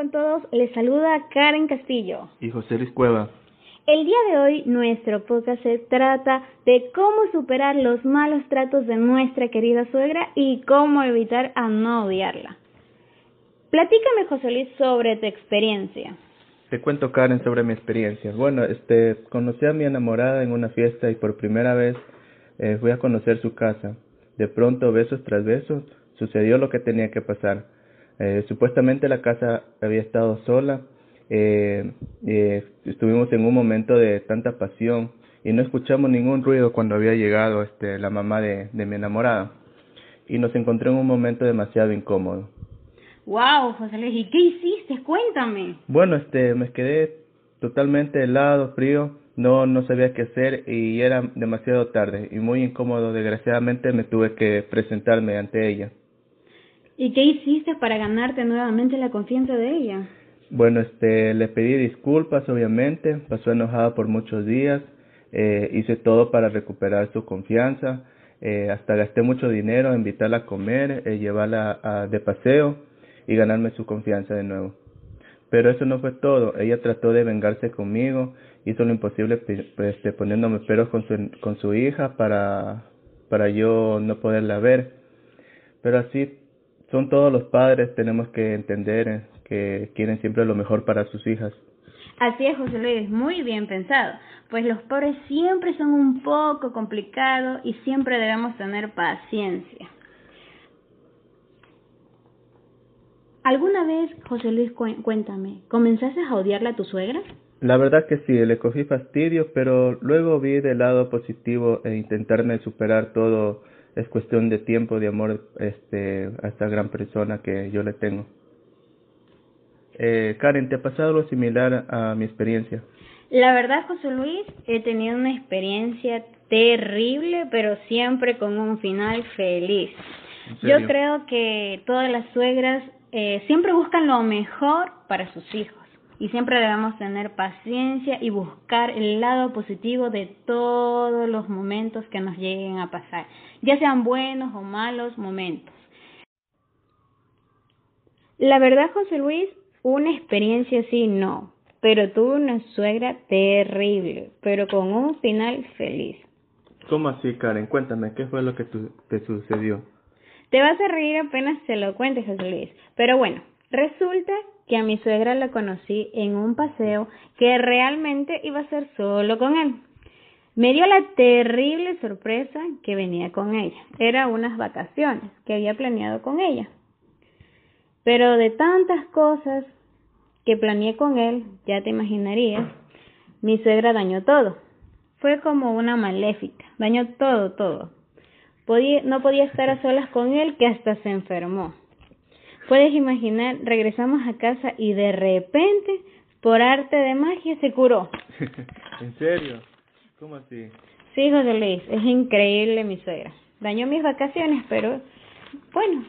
con todos, les saluda Karen Castillo. Y José Luis Cueva. El día de hoy nuestro podcast se trata de cómo superar los malos tratos de nuestra querida suegra y cómo evitar a no odiarla. Platícame, José Luis, sobre tu experiencia. Te cuento, Karen, sobre mi experiencia. Bueno, este, conocí a mi enamorada en una fiesta y por primera vez eh, fui a conocer su casa. De pronto, besos tras besos, sucedió lo que tenía que pasar. Eh, supuestamente la casa había estado sola. Eh, eh, estuvimos en un momento de tanta pasión y no escuchamos ningún ruido cuando había llegado este, la mamá de, de mi enamorada. Y nos encontré en un momento demasiado incómodo. Wow, José Luis, ¿y qué hiciste? Cuéntame. Bueno, este, me quedé totalmente helado, frío, no, no sabía qué hacer y era demasiado tarde y muy incómodo. Desgraciadamente me tuve que presentarme ante ella. ¿Y qué hiciste para ganarte nuevamente la confianza de ella? Bueno, este, le pedí disculpas, obviamente, pasó enojada por muchos días, eh, hice todo para recuperar su confianza, eh, hasta gasté mucho dinero, invitarla a comer, eh, llevarla a, de paseo y ganarme su confianza de nuevo. Pero eso no fue todo, ella trató de vengarse conmigo, hizo lo imposible este, poniéndome peros con su, con su hija para, para yo no poderla ver. Pero así son todos los padres, tenemos que entender eh, que quieren siempre lo mejor para sus hijas. Así es, José Luis, muy bien pensado, pues los pobres siempre son un poco complicados y siempre debemos tener paciencia. ¿Alguna vez, José Luis, cuéntame, comenzaste a odiarla a tu suegra? La verdad que sí, le cogí fastidio, pero luego vi del lado positivo e intentarme superar todo es cuestión de tiempo, de amor este, a esta gran persona que yo le tengo. Eh, Karen, ¿te ha pasado algo similar a mi experiencia? La verdad, José Luis, he tenido una experiencia terrible, pero siempre con un final feliz. Yo creo que todas las suegras eh, siempre buscan lo mejor para sus hijos y siempre debemos tener paciencia y buscar el lado positivo de todos los momentos que nos lleguen a pasar, ya sean buenos o malos momentos. La verdad, José Luis, una experiencia así no, pero tuve una suegra terrible, pero con un final feliz. ¿Cómo así, Karen? Cuéntame, ¿qué fue lo que te sucedió? Te vas a reír apenas te lo cuentes, José Luis. Pero bueno, resulta que a mi suegra la conocí en un paseo que realmente iba a ser solo con él. Me dio la terrible sorpresa que venía con ella. Era unas vacaciones que había planeado con ella. Pero de tantas cosas que planeé con él, ya te imaginarías, mi suegra dañó todo. Fue como una maléfica, dañó todo, todo. No podía estar a solas con él que hasta se enfermó. Puedes imaginar, regresamos a casa y de repente, por arte de magia, se curó. ¿En serio? ¿Cómo así? Sí, José Luis, es increíble mi suegra. Dañó mis vacaciones, pero bueno.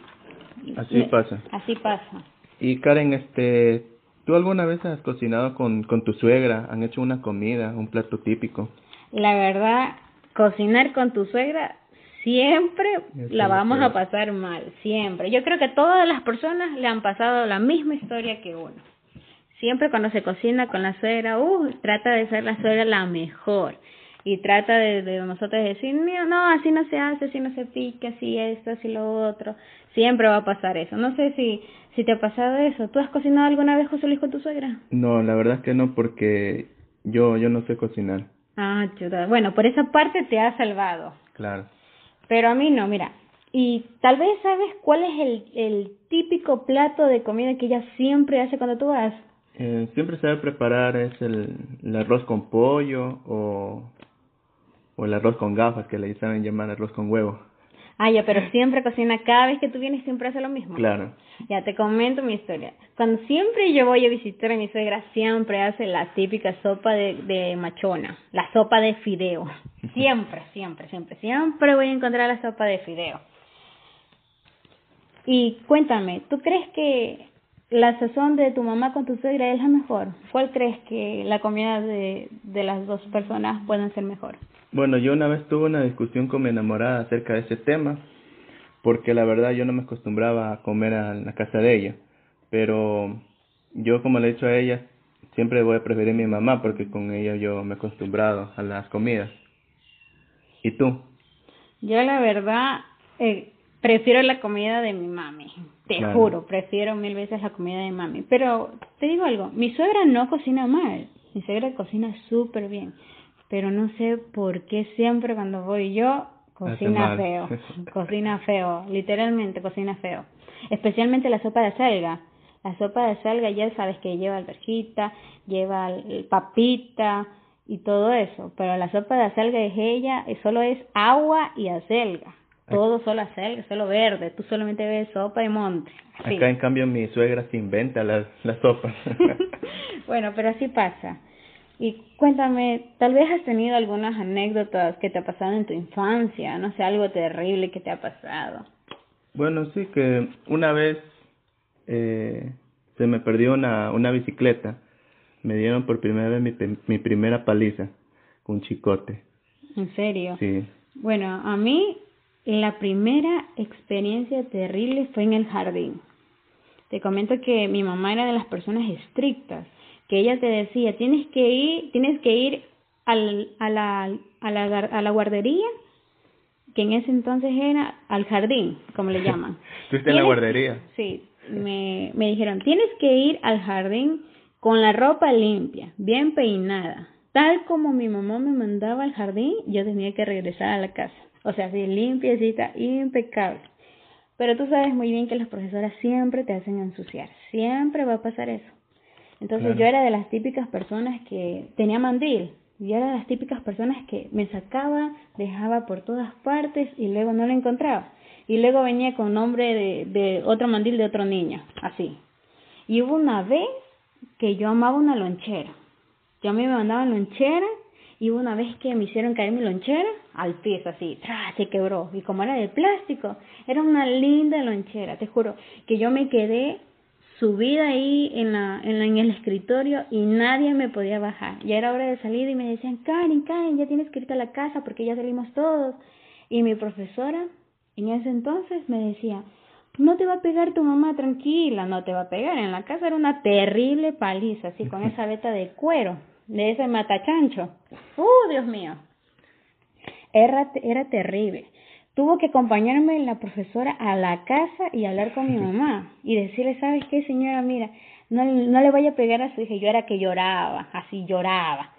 Así pasa. Así pasa. Y Karen, este, ¿tú alguna vez has cocinado con, con tu suegra? ¿Han hecho una comida, un plato típico? La verdad, cocinar con tu suegra siempre la vamos a pasar mal, siempre. Yo creo que todas las personas le han pasado la misma historia que uno. Siempre cuando se cocina con la suegra, uh, trata de ser la suegra la mejor. Y trata de, de nosotros decir, no, así no se hace, así no se pica, así esto, así lo otro. Siempre va a pasar eso. No sé si, si te ha pasado eso. ¿Tú has cocinado alguna vez, José Luis, con tu suegra? No, la verdad es que no, porque yo, yo no sé cocinar. Ah, chuta. Bueno, por esa parte te ha salvado. Claro. Pero a mí no, mira. Y tal vez sabes cuál es el, el típico plato de comida que ella siempre hace cuando tú vas. Eh, siempre sabe preparar es el, el arroz con pollo o, o el arroz con gafas que le saben llamar arroz con huevo. Ah, ya, pero siempre cocina, cada vez que tú vienes siempre hace lo mismo. Claro. Ya, te comento mi historia. Cuando siempre yo voy a visitar a mi suegra, siempre hace la típica sopa de, de machona, la sopa de fideo. Siempre, siempre, siempre, siempre voy a encontrar la sopa de fideo. Y cuéntame, ¿tú crees que la sazón de tu mamá con tu suegra es la mejor? ¿Cuál crees que la comida de, de las dos personas pueden ser mejor? Bueno, yo una vez tuve una discusión con mi enamorada acerca de ese tema, porque la verdad yo no me acostumbraba a comer en la casa de ella, pero yo como le he dicho a ella, siempre voy a preferir a mi mamá porque con ella yo me he acostumbrado a las comidas. ¿Y tú? Yo la verdad eh, prefiero la comida de mi mami, te juro, prefiero mil veces la comida de mami. Pero te digo algo, mi suegra no cocina mal, mi suegra cocina súper bien, pero no sé por qué siempre cuando voy yo cocina feo, cocina feo, literalmente cocina feo, especialmente la sopa de selga. La sopa de selga ya sabes que lleva alberjita, lleva papita y todo eso, pero la sopa de acelga es ella, solo es agua y acelga. Todo solo acelga, solo verde, tú solamente ves sopa y monte. Acá en cambio mi suegra se inventa la, la sopa. bueno, pero así pasa. Y cuéntame, tal vez has tenido algunas anécdotas que te ha pasado en tu infancia, no sé, algo terrible que te ha pasado. Bueno, sí, que una vez eh, se me perdió una, una bicicleta. Me dieron por primera vez mi, mi primera paliza con chicote. ¿En serio? Sí. Bueno, a mí la primera experiencia terrible fue en el jardín. Te comento que mi mamá era de las personas estrictas, que ella te decía, tienes que ir, tienes que ir al, a, la, a, la, a la guardería que en ese entonces era al jardín, como le llaman. ¿Tú en la guardería? Sí, me, me dijeron, tienes que ir al jardín con la ropa limpia, bien peinada. Tal como mi mamá me mandaba al jardín, yo tenía que regresar a la casa. O sea, así limpiecita, impecable. Pero tú sabes muy bien que las profesoras siempre te hacen ensuciar. Siempre va a pasar eso. Entonces yo era de las típicas personas que tenía mandil. Yo era de las típicas personas que me sacaba, dejaba por todas partes y luego no lo encontraba y luego venía con nombre de, de otro mandil de otro niño, así. Y hubo una vez que yo amaba una lonchera. Yo a mí me mandaban lonchera y una vez que me hicieron caer mi lonchera al piso así, ¡tra! se quebró. Y como era de plástico, era una linda lonchera, te juro, que yo me quedé subida ahí en el escritorio y nadie me podía bajar. Ya era hora de salir y me decían, Karen, Karen, ya tienes que irte a la casa porque ya salimos todos. Y mi profesora en ese entonces me decía, no te va a pegar tu mamá, tranquila, no te va a pegar. En la casa era una terrible paliza, así con esa veta de cuero, de ese matachancho. ¡Uh, Dios mío! Era, era terrible. Tuvo que acompañarme la profesora a la casa y hablar con mi mamá y decirle, ¿sabes qué, señora? Mira, no, no le vaya a pegar a su hija. Yo era que lloraba, así lloraba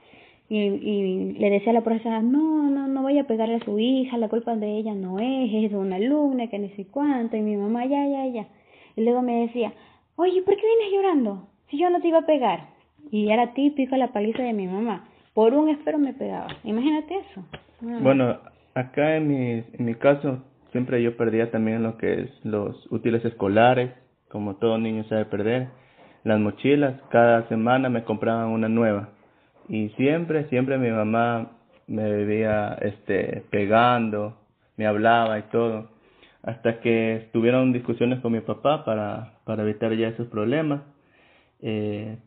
y, y le decía a la profesora, no, no, no voy a pegarle a su hija, la culpa de ella no es, es de una alumna que ni sé cuánto, y mi mamá, ya, ya, ya. Y luego me decía, oye, ¿por qué vienes llorando? Si yo no te iba a pegar. Y era típico la paliza de mi mamá. Por un espero me pegaba. Imagínate eso. Bueno, acá en mi, en mi caso, siempre yo perdía también lo que es los útiles escolares, como todo niño sabe perder. Las mochilas, cada semana me compraban una nueva y siempre, siempre mi mamá me vivía este, pegando, me hablaba y todo, hasta que tuvieron discusiones con mi papá para, para evitar ya esos problemas. Eh,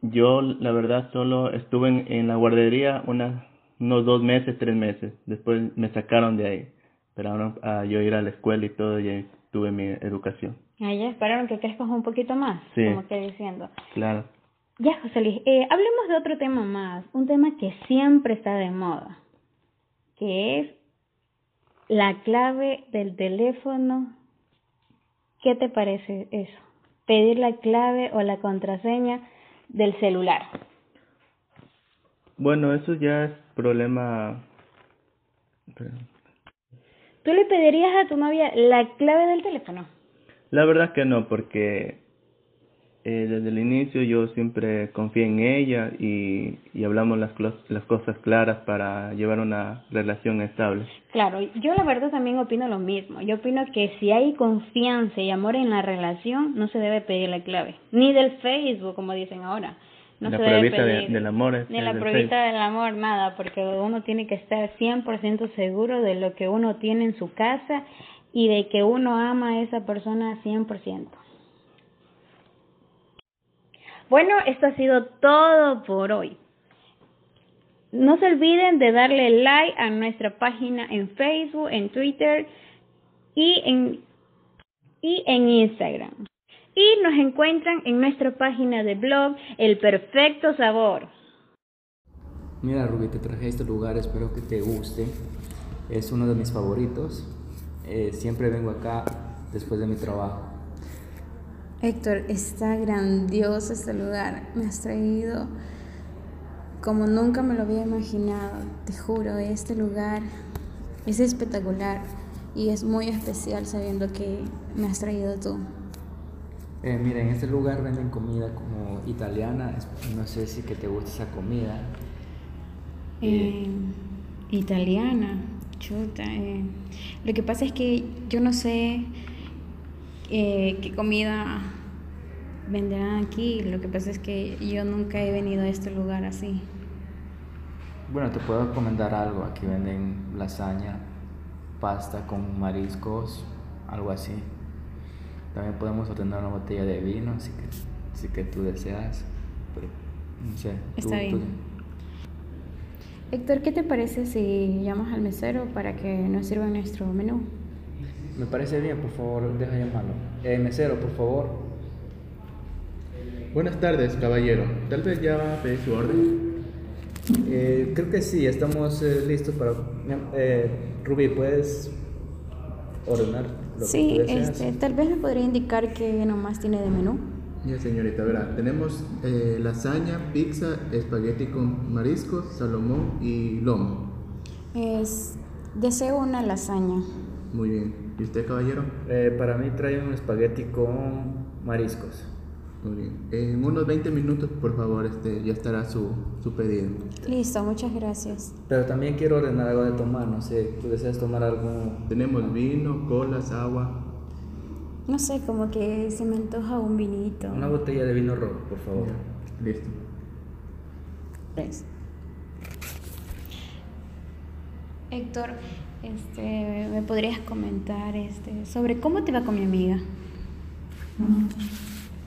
yo, la verdad, solo estuve en, en la guardería unas, unos dos meses, tres meses. Después me sacaron de ahí. Esperaron a yo ir a la escuela y todo, y ahí tuve mi educación. Ahí esperaron que crezcas un poquito más, sí, como que diciendo. Claro. Ya, José Luis, eh, hablemos de otro tema más, un tema que siempre está de moda, que es la clave del teléfono. ¿Qué te parece eso? Pedir la clave o la contraseña del celular. Bueno, eso ya es problema. ¿Tú le pedirías a tu novia la clave del teléfono? La verdad que no, porque eh, desde el inicio yo siempre confié en ella y, y hablamos las, las cosas claras para llevar una relación estable. Claro, yo la verdad también opino lo mismo. Yo opino que si hay confianza y amor en la relación, no se debe pedir la clave. Ni del Facebook, como dicen ahora. No la se debe pedir, del amor. ni la pruebita del amor, nada, porque uno tiene que estar 100% seguro de lo que uno tiene en su casa y de que uno ama a esa persona 100%. Bueno, esto ha sido todo por hoy. No se olviden de darle like a nuestra página en Facebook, en Twitter y en, y en Instagram. y nos encuentran en nuestra página de blog El Perfecto Sabor. Mira Rubí, te traje este lugar, espero que te guste. Es uno de mis favoritos. Eh, siempre vengo acá después de mi trabajo. Héctor, está grandioso este lugar. Me has traído como nunca me lo había imaginado. Te juro, este lugar es espectacular y es muy especial sabiendo que me has traído tú. Eh, mira, en este lugar venden comida como italiana. No sé si que te gusta esa comida. Eh, italiana, chuta. Eh. Lo que pasa es que yo no sé eh, qué comida vendrán aquí. Lo que pasa es que yo nunca he venido a este lugar así. Bueno, te puedo recomendar algo. Aquí venden lasaña, pasta con mariscos, algo así. También podemos ordenar una botella de vino, si que, si que tú deseas. Pero, no sé. Está bien. Héctor, ¿qué te parece si llamas al mesero para que nos sirva nuestro menú? Me parece bien, por favor, deja llamarlo. Eh, mesero, por favor. Buenas tardes, caballero. Tal vez ya va a pedir su orden. Eh, creo que sí, estamos eh, listos para... Eh, Rubí, ¿puedes ordenar lo sí, que tú deseas? Este, tal vez me podría indicar qué nomás tiene de menú. Ya, señorita, verá, tenemos eh, lasaña, pizza, espagueti con mariscos, salomón y lomo. Es, deseo una lasaña. Muy bien. ¿Y usted, caballero? Eh, para mí trae un espagueti con mariscos. Muy bien. En unos 20 minutos, por favor, este, ya estará su, su pedido. Listo, muchas gracias. Pero también quiero ordenar algo de tomar, no sé, ¿tú deseas tomar algo? Tenemos vino, colas, agua. No sé, como que se me antoja un vinito. Una botella de vino rojo, por favor. Listo. Tres. Héctor, este, ¿me podrías comentar este, sobre cómo te va con mi amiga?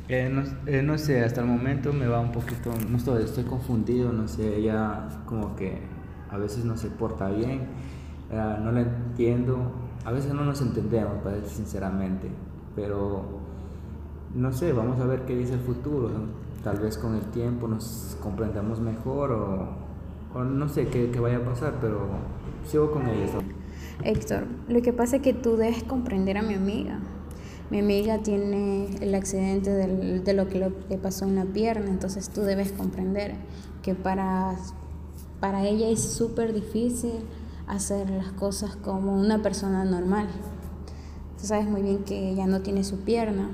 Eh, no, eh, no, sé, hasta el momento me va un poquito, no estoy, estoy confundido, no sé, ella como que a veces no se porta bien, eh, no la entiendo, a veces no nos entendemos, para decir sinceramente pero no sé, vamos a ver qué dice el futuro. Tal vez con el tiempo nos comprendamos mejor o, no sé qué, vaya a pasar, pero sigo con ella. Héctor, lo que pasa es que tú debes comprender a mi amiga. Mi amiga tiene el accidente de lo que le pasó en la pierna, entonces tú debes comprender que para, para ella es súper difícil hacer las cosas como una persona normal. Tú sabes muy bien que ella no tiene su pierna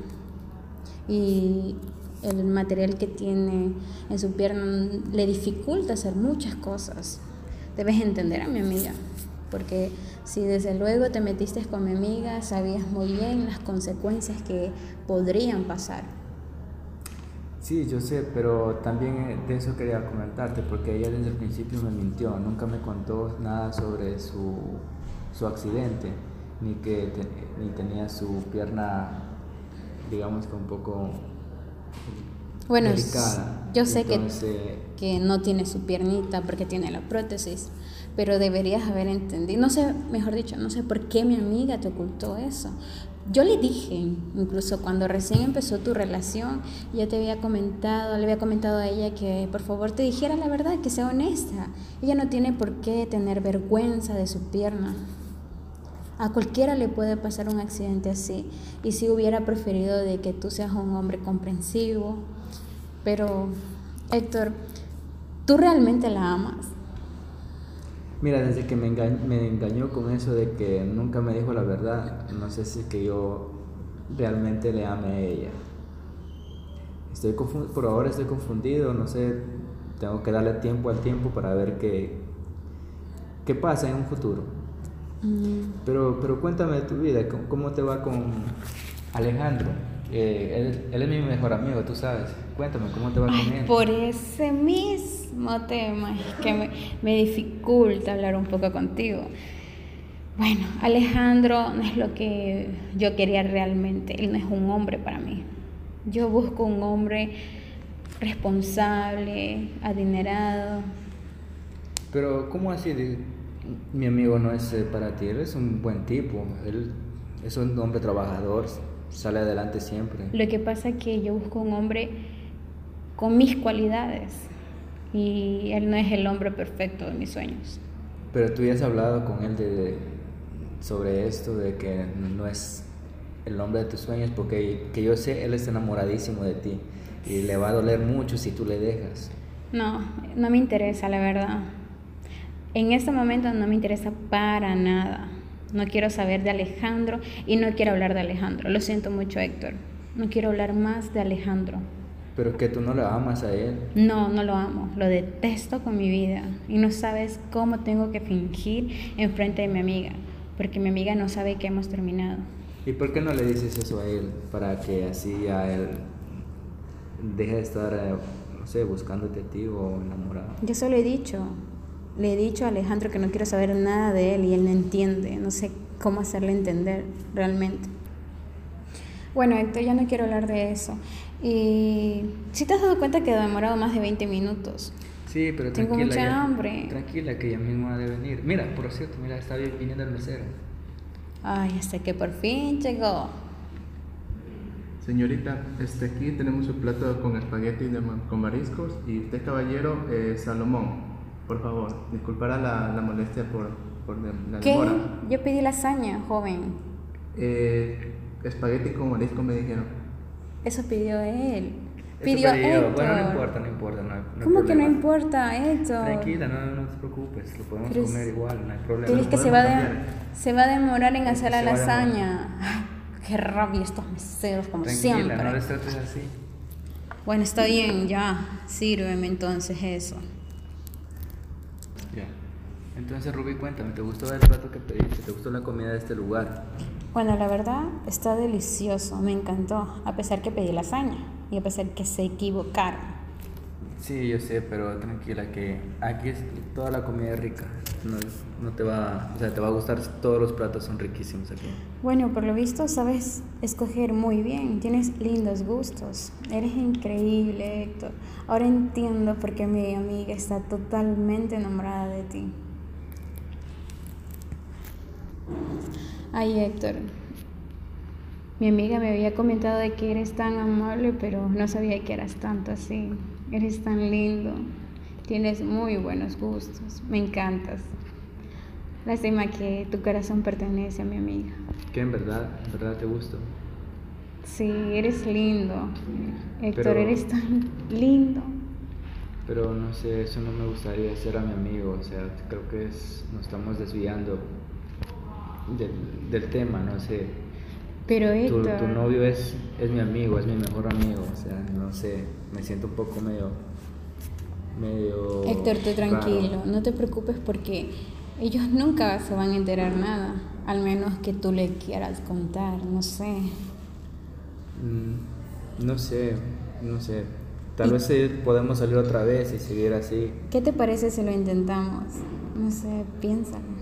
y el material que tiene en su pierna le dificulta hacer muchas cosas. Debes entender a mi amiga, porque si desde luego te metiste con mi amiga, sabías muy bien las consecuencias que podrían pasar. Sí, yo sé, pero también de eso quería comentarte, porque ella desde el principio me mintió, nunca me contó nada sobre su, su accidente ni que ni tenía su pierna, digamos que un poco bueno, yo sé que, que no tiene su piernita porque tiene la prótesis, pero deberías haber entendido, no sé, mejor dicho, no sé por qué mi amiga te ocultó eso. Yo le dije, incluso cuando recién empezó tu relación, yo te había comentado, le había comentado a ella que por favor te dijera la verdad, que sea honesta. Ella no tiene por qué tener vergüenza de su pierna. A cualquiera le puede pasar un accidente así. Y si hubiera preferido de que tú seas un hombre comprensivo. Pero, Héctor, ¿tú realmente la amas? Mira, desde que me engañó, con eso de que nunca me dijo la verdad, no sé si es que yo realmente le ame a ella. Estoy por ahora estoy confundido, no sé, tengo que darle tiempo al tiempo para ver qué, qué pasa en un futuro. Pero, pero cuéntame de tu vida, ¿cómo te va con Alejandro? Eh, él, es mi mejor amigo, tú sabes. Cuéntame, ¿cómo te va con él? Por ese mismo tema es que me, me dificulta hablar un poco contigo. Bueno, Alejandro no es lo que yo quería realmente. Él no es un hombre para mí. Yo busco un hombre responsable, adinerado. Pero, ¿cómo así? mi amigo no es eh, para ti, él es un buen tipo, él es un hombre trabajador, sale adelante siempre. Lo que pasa es que yo busco un hombre con mis cualidades y él no es el hombre perfecto de mis sueños. Pero tú ya has hablado con él de, sobre esto, de que no es el hombre de tus sueños, porque que yo sé, él está enamoradísimo de ti y le va a doler mucho si tú le dejas. No, no me interesa, la verdad. En este momento no me interesa para nada. No quiero saber de Alejandro y no quiero hablar de Alejandro. Lo siento mucho, Héctor. No quiero hablar más de Alejandro. Pero que tú no lo amas a él. No, no lo amo. Lo detesto con mi vida. Y no sabes cómo tengo que fingir en frente de mi amiga. Porque mi amiga no sabe que hemos terminado. ¿Y por qué no le dices eso a él? Para que así a él deje de estar, eh, no sé, buscándote a ti o enamorado. Yo solo he dicho. Le he dicho a Alejandro que no quiero saber nada de él y él no entiende. No sé cómo hacerle entender realmente. Bueno, Héctor, ya no quiero hablar de eso. Y si te has dado cuenta que ha demorado más de 20 minutos. Sí, pero Tengo tranquila. mucha ya- hambre. Tranquila, que ella misma ha de venir. Mira, por cierto, mira, está vi- viniendo el mesero. Ay, hasta que por fin llegó. Señorita, este, aquí tenemos su plato con espagueti de ma- con mariscos y usted, caballero, eh, Salomón. Por favor, disculpará la, la molestia por, por de- la ¿Qué? demora. Yo pedí lasaña, joven. Eh, espagueti con marisco me dijeron. Eso pidió él. Pidió. Héctor. Bueno, no importa, no importa. No hay, no hay ¿Cómo que no importa, Héctor? Tranquila, no, no te preocupes. Lo podemos Pero es- comer igual, no hay problema. Tienes que se va, de- cambiar. se va a demorar en Es hacer la lasaña. Ay, qué rabia estos meseros, como Tranquila, siempre. no les trates así. Bueno, está bien, ya. Sírveme entonces eso. Ya. Entonces, Rubí, cuéntame, ¿te gustó el plato que pediste? ¿Te gustó la comida de este lugar? Bueno, la verdad está delicioso, me encantó, a pesar que pedí lasaña y a pesar que se equivocaron. Sí, yo sé, pero tranquila que aquí es, toda la comida es rica. No, no te va, o sea, te va a gustar, todos los platos son riquísimos aquí. Bueno, por lo visto sabes escoger muy bien, tienes lindos gustos, eres increíble, Héctor. Ahora entiendo por qué mi amiga está totalmente enamorada de ti. Ay, Héctor, mi amiga me había comentado de que eres tan amable, pero no sabía que eras tanto así. Eres tan lindo, tienes muy buenos gustos, me encantas. Lástima que tu corazón pertenece a mi amiga. ¿Qué en verdad, en verdad te gustó? Sí, eres lindo. Héctor, Pero- eres tan lindo. Pero no sé, eso no me gustaría ser a mi amigo, o sea, creo que es, nos estamos desviando del, del tema, no sé. Pero Tu, Héctor, tu novio es, es mi amigo, es mi mejor amigo, o sea, no sé, me siento un poco medio... medio Héctor, tú raro. tranquilo, no te preocupes porque ellos nunca se van a enterar nada, al menos que tú le quieras contar, no sé. Mm, no sé, no sé. Tal vez sí podemos salir otra vez y seguir así. ¿Qué te parece si lo intentamos? No sé, piénsalo.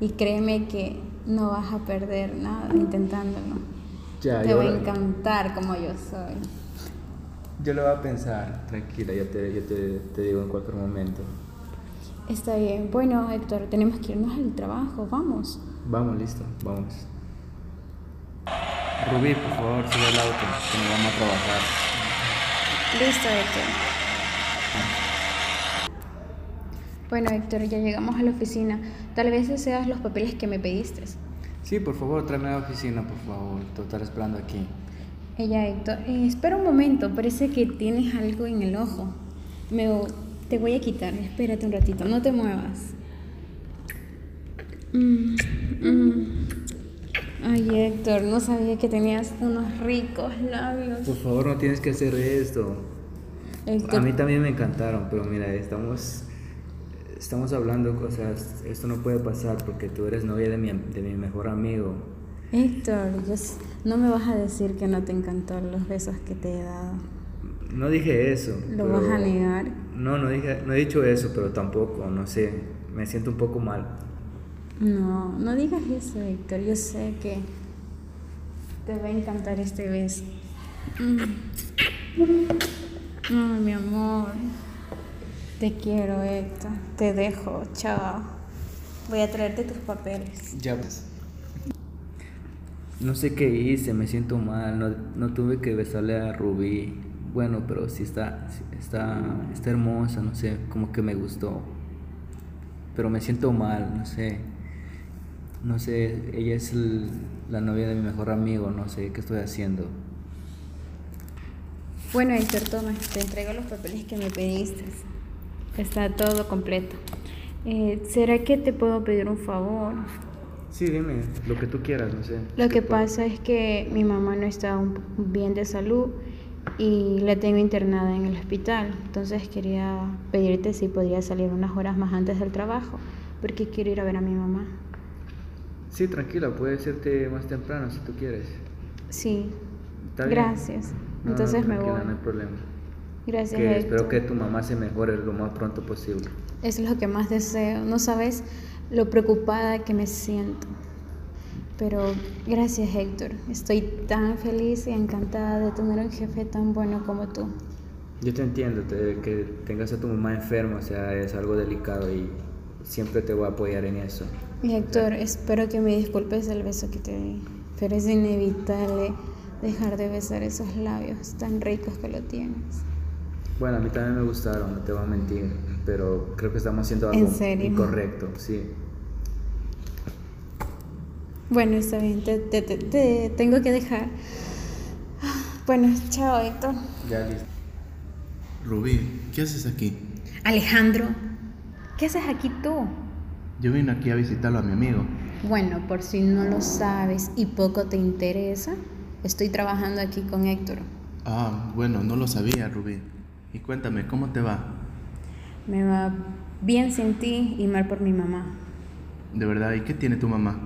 Y créeme que no vas a perder nada intentándolo. Ya, te va a encantar como yo soy. yo lo voy a pensar, tranquila, yo te, yo te, te digo en cualquier momento. Está bien. Bueno, Héctor, tenemos que irnos al trabajo, vamos. Vamos, listo, vamos. Rubí, por favor, sube al auto, que nos vamos a trabajar. Listo, Héctor. Bueno, Héctor, ya llegamos a la oficina. Tal vez deseas los papeles que me pediste. Sí, por favor, tráeme a la oficina, por favor. Te estar esperando aquí. Ella, Héctor, eh, espera un momento. Parece que tienes algo en el ojo. Me, te voy a quitar. Espérate un ratito. No te muevas. Mm, mm. Ay, Héctor, no sabía que tenías unos ricos labios. Por favor, no tienes que hacer esto. Héctor, A mí también me encantaron, pero mira, estamos, estamos hablando cosas. Esto no puede pasar porque tú eres novia de mi, de mi mejor amigo. Héctor, yo no me vas a decir que no te encantó los besos que te he dado. No dije eso. ¿Lo vas a negar? No, no, dije, no he dicho eso, pero tampoco, no sé. Me siento un poco mal. No, no digas eso, Héctor. Yo sé que te va a encantar este beso. Mm. Ay, mi amor. Te quiero, Héctor. Te dejo. Chao. Voy a traerte tus papeles. Ya pues. No sé qué hice, me siento mal, no, no tuve que besarle a Rubí. Bueno, pero sí está, está, está hermosa, no sé, como que me gustó. Pero me siento mal, no sé. No sé, ella es la novia de mi mejor amigo, no sé qué estoy haciendo. Bueno, Héctor, toma, te entrego los papeles que me pediste. Está todo completo. Eh, ¿Será que te puedo pedir un favor? Sí, dime, lo que tú quieras, no sé. Lo que pasa es que mi mamá no está bien de salud y la tengo internada en el hospital. Entonces quería pedirte si podría salir unas horas más antes del trabajo, porque quiero ir a ver a mi mamá. Sí, tranquila, puedes irte más temprano si tú quieres. Sí. Gracias. Entonces me voy. No hay problema. Gracias. Que espero que tu mamá se mejore lo más pronto posible. Es lo que más deseo. No sabes lo preocupada que me siento. Pero gracias Héctor, estoy tan feliz y encantada de tener un jefe tan bueno como tú. Yo te entiendo, que tengas a tu mamá enferma, o sea, es algo delicado y siempre te voy a apoyar en eso. Y Héctor, espero que me disculpes el beso que te di, pero es inevitable dejar de besar esos labios tan ricos que lo tienes. Bueno, a mí también me gustaron, no te voy a mentir, pero creo que estamos haciendo algo incorrecto, sí. Bueno, está bien, te, te, tengo que dejar. Bueno, chao, Héctor. Ya listo. Rubí, ¿qué haces aquí? Alejandro, ¿qué haces aquí tú? Yo vine aquí a visitarlo a mi amigo. Bueno, por si no lo sabes y poco te interesa, estoy trabajando aquí con Héctor. Ah, bueno, no lo sabía, Rubí. Y cuéntame, ¿cómo te va? Me va bien sin ti y mal por mi mamá. ¿De verdad? ¿Y qué tiene tu mamá?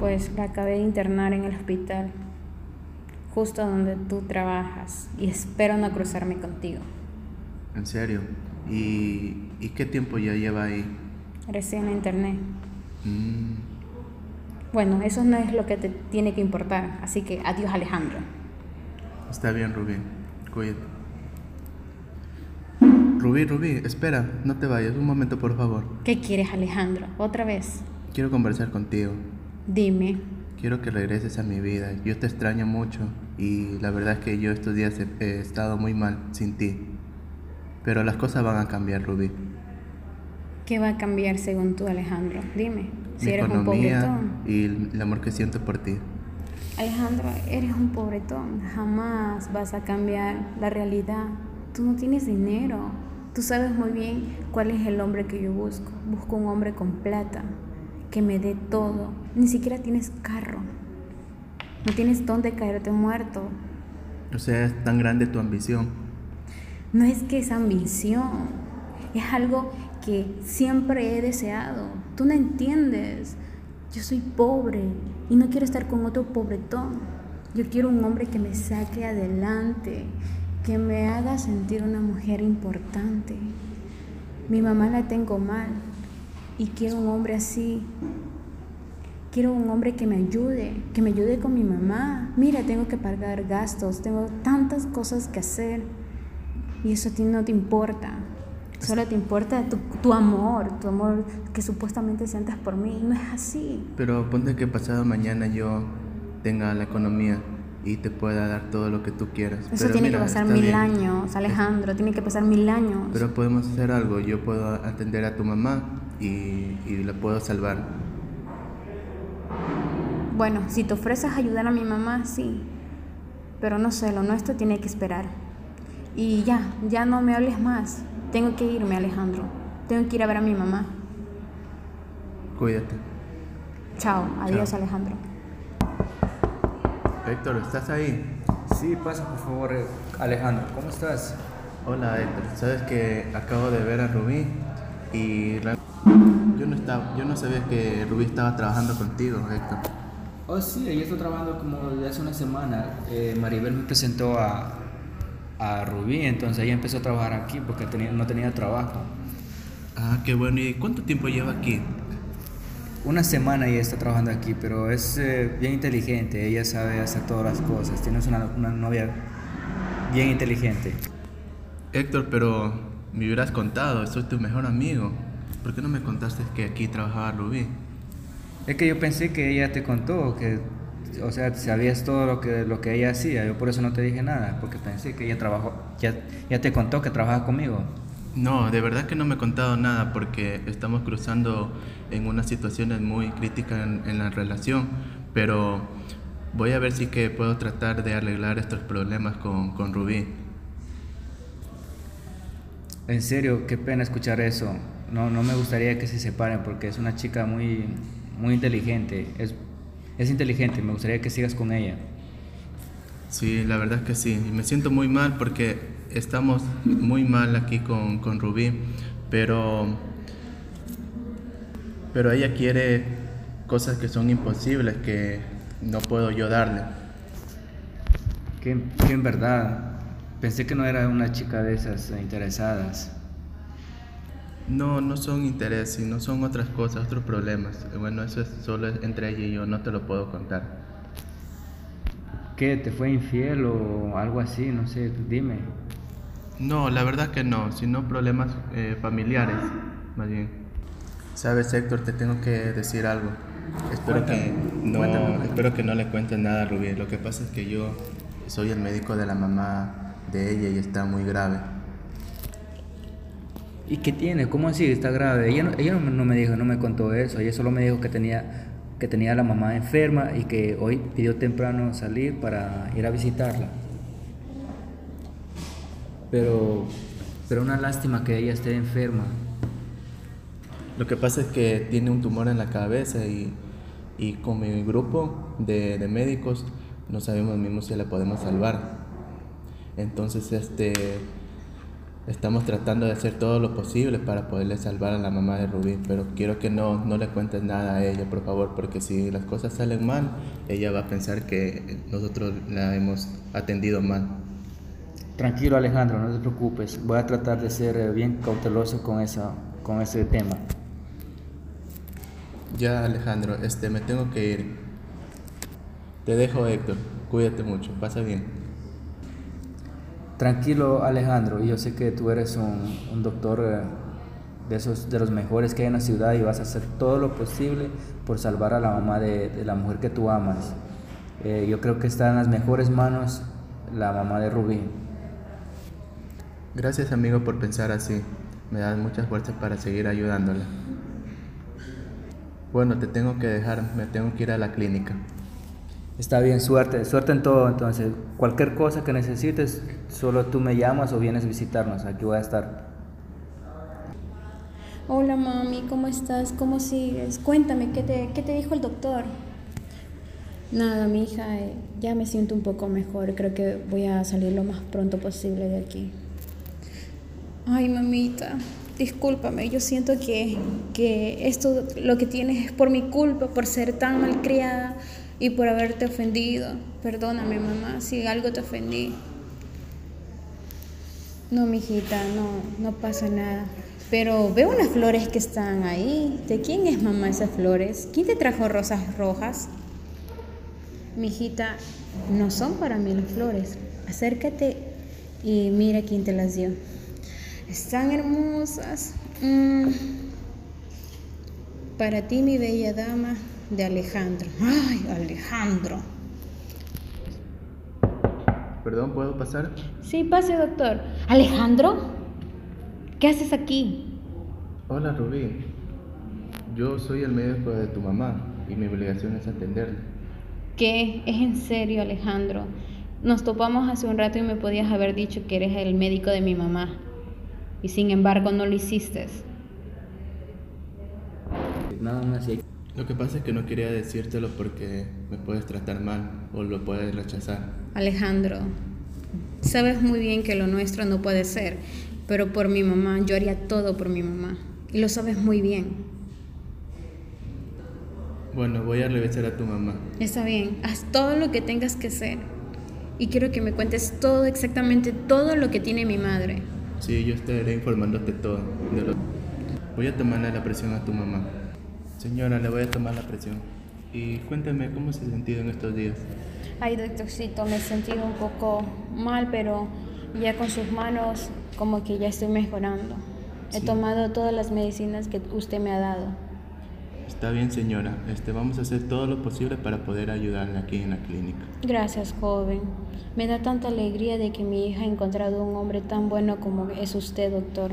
Pues la acabé de internar en el hospital, justo donde tú trabajas, y espero no cruzarme contigo. ¿En serio? ¿Y, ¿y qué tiempo ya lleva ahí? Recién la internet. Mm. Bueno, eso no es lo que te tiene que importar, así que adiós Alejandro. Está bien, Rubí. Cuídate. Rubí, Rubí, espera, no te vayas, un momento por favor. ¿Qué quieres Alejandro? ¿Otra vez? Quiero conversar contigo. Dime. Quiero que regreses a mi vida. Yo te extraño mucho y la verdad es que yo estos días he, estado muy mal sin ti. Pero las cosas van a cambiar, Rubí. ¿Qué va a cambiar según tú, Alejandro? Dime. Si mi eres un pobretón. Y el amor que siento por ti. Alejandro, eres un pobretón. Jamás vas a cambiar la realidad. Tú no tienes dinero. Tú sabes muy bien cuál es el hombre que yo busco. Busco un hombre con plata, que me dé todo. Ni siquiera tienes carro. No tienes dónde caerte muerto. O sea, es tan grande tu ambición. No es que es ambición, es algo que siempre he deseado. Tú no entiendes. Yo soy pobre y no quiero estar con otro pobretón. Yo quiero un hombre que me saque adelante, que me haga sentir una mujer importante. Mi mamá la tengo mal, y quiero un hombre así. Quiero un hombre que me ayude, que me ayude con mi mamá. Mira, tengo que pagar gastos, tengo tantas cosas que hacer. Y eso a ti no te importa. Solo te importa tu, tu, amor, tu amor que supuestamente sientas por mí. No es así. Pero ponte que pasado mañana yo tenga la economía y te pueda dar todo lo que tú quieras. Eso tiene que pasar mil años, Alejandro, tiene que pasar mil años. Pero podemos hacer algo. Yo puedo atender a tu mamá y, y la puedo salvar. Bueno, si te ofreces ayudar a mi mamá, sí. Pero no sé, lo nuestro tiene que esperar. Y ya, ya no me hables más. Tengo que irme, Alejandro. Tengo que ir a ver a mi mamá. Cuídate. Chao, adiós, Alejandro. Héctor, ¿estás ahí? Sí, pasa por favor, eh, Alejandro. ¿Cómo estás? Hola, Héctor. Sabes que acabo de ver a Rubí y yo no, estaba, yo no sabía que Rubí estaba trabajando contigo, Héctor. Oh, sí, ella está trabajando como desde hace una semana. Eh, Maribel me presentó a, a Rubí, entonces ella empezó a trabajar aquí porque tenía, no tenía trabajo. Ah, qué bueno. ¿Y cuánto tiempo lleva aquí? Una semana ella está trabajando aquí, pero es eh, bien inteligente, ella sabe hacer todas las cosas. Tienes una, una novia bien inteligente. Héctor, pero me hubieras contado, soy tu mejor amigo. ¿Por qué no me contaste que aquí trabajaba Rubí? Es que yo pensé que ella te contó, que o sea, sabías todo lo que, lo que ella hacía. Yo por eso no te dije nada, porque pensé que ella trabajó, ya, ya te contó que trabaja conmigo. No, de verdad que no me he contado nada porque estamos cruzando en unas situaciones muy críticas en, en la relación, pero voy a ver si que puedo tratar de arreglar estos problemas con, con Rubí. En serio, qué pena escuchar eso. No, no me gustaría que se separen porque es una chica muy, muy inteligente. Es, es inteligente, me gustaría que sigas con ella. Sí, la verdad que sí. Y me siento muy mal porque estamos muy mal aquí con, con Rubí, pero, pero ella quiere cosas que son imposibles, que no puedo yo darle. Que, que en verdad, pensé que no era una chica de esas interesadas. No, no son intereses, no son otras cosas, otros problemas. Bueno, eso es solo entre ella y yo, no te lo puedo contar. ¿Qué? ¿Te fue infiel o algo así? No sé, dime. No, la verdad que no, sino problemas eh, familiares, más bien. Sabes, Héctor, te tengo que decir algo. Espero que no, cuéntame, cuéntame. espero que no le cuentes nada a Rubí. Lo que pasa es que yo soy el médico de la mamá de ella y está muy grave. ¿Y qué tiene? ¿Cómo así? ¿Está grave? Ella, no, ella no, me- no me dijo, no me contó eso. Ella solo me dijo que tenía, que tenía a la mamá enferma y que hoy pidió temprano salir para ir a visitarla. Pero, pero una lástima que ella esté enferma. Lo que pasa es que tiene un tumor en la cabeza y, y con mi grupo de, de médicos no sabemos mismo si la podemos salvar. Entonces, este, estamos tratando de hacer todo lo posible para poderle salvar a la mamá de Rubí, pero quiero que no, no le cuentes nada a ella, por favor, porque si las cosas salen mal, ella va a pensar que nosotros la hemos atendido mal. Tranquilo Alejandro, no te preocupes. Voy a tratar de ser eh, bien cauteloso con, esa, con ese tema. Ya, Alejandro, este, me tengo que ir. Te dejo, Héctor. Cuídate mucho. Pasa bien. Tranquilo Alejandro, yo sé que tú eres un, un doctor eh, de, esos, de los mejores que hay en la ciudad y vas a hacer todo lo posible por salvar a la mamá de, de la mujer que tú amas. Eh, yo creo que está en las mejores manos la mamá de Rubí. Gracias, amigo, por pensar así. Me das muchas fuerzas para seguir ayudándola. Bueno, te tengo que dejar. Me tengo que ir a la clínica. Está bien, suerte, suerte en todo entonces. Cualquier cosa que necesites, solo tú me llamas o vienes a visitarnos, aquí voy a estar. Hola mami, ¿cómo estás? ¿Cómo sigues? Cuéntame, ¿qué te, qué te dijo el doctor? Nada, mi hija, eh, ya me siento un poco mejor. Creo que voy a salir lo más pronto posible de aquí. Ay, mamita, discúlpame. Yo siento que, que esto lo que tienes es por mi culpa, por ser tan malcriada y por haberte ofendido. Perdóname, mamá, si algo te ofendí. No, mijita, no, no pasa nada. Pero veo unas flores que están ahí. ¿De quién es mamá esas flores? ¿Quién te trajo rosas rojas? Mijita, no son para mí las flores. Acércate y mira quién te las dio. Están hermosas. Mm. Para ti, mi bella dama, de Alejandro. Ay, Alejandro. Perdón, ¿puedo pasar? Sí, pase, doctor. Alejandro, ¿qué haces aquí? Hola, Rubí. Yo soy el médico de tu mamá y mi obligación es atenderla. ¿Qué? ¿Es en serio, Alejandro? Nos topamos hace un rato y me podías haber dicho que eres el médico de mi mamá. Y sin embargo no lo hiciste. Nada más, Lo que pasa es que no quería decírtelo porque me puedes tratar mal o lo puedes rechazar. Alejandro, sabes muy bien que lo nuestro no puede ser, pero por mi mamá, yo haría todo por mi mamá. Y lo sabes muy bien. Bueno, voy a revisar a tu mamá. Está bien, haz todo lo que tengas que hacer. Y quiero que me cuentes todo, exactamente todo lo que tiene mi madre. Sí, yo estaré informándote todo. de lo- Voy a tomarle la presión a tu mamá. Señora, le voy a tomar la presión. Y cuéntame cómo se ha sentido en estos días. Ay, doctorcito, me he sentido un poco mal, pero ya con sus manos como que ya estoy mejorando. He Sí. tomado todas las medicinas que usted me ha dado. Está bien, señora. Este, vamos a hacer todo lo posible para poder ayudarle aquí en la clínica. Gracias, joven. Me da tanta alegría de que mi hija ha encontrado un hombre tan bueno como es usted, doctor.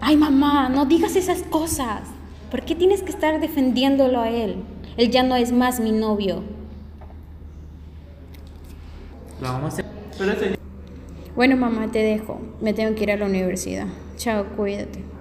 Ay, mamá, no digas esas cosas. ¿Por qué tienes que estar defendiéndolo a él? Él ya no es más mi novio. La vamos a hacer. Bueno, mamá, te dejo. Me tengo que ir a la universidad. Chao, cuídate.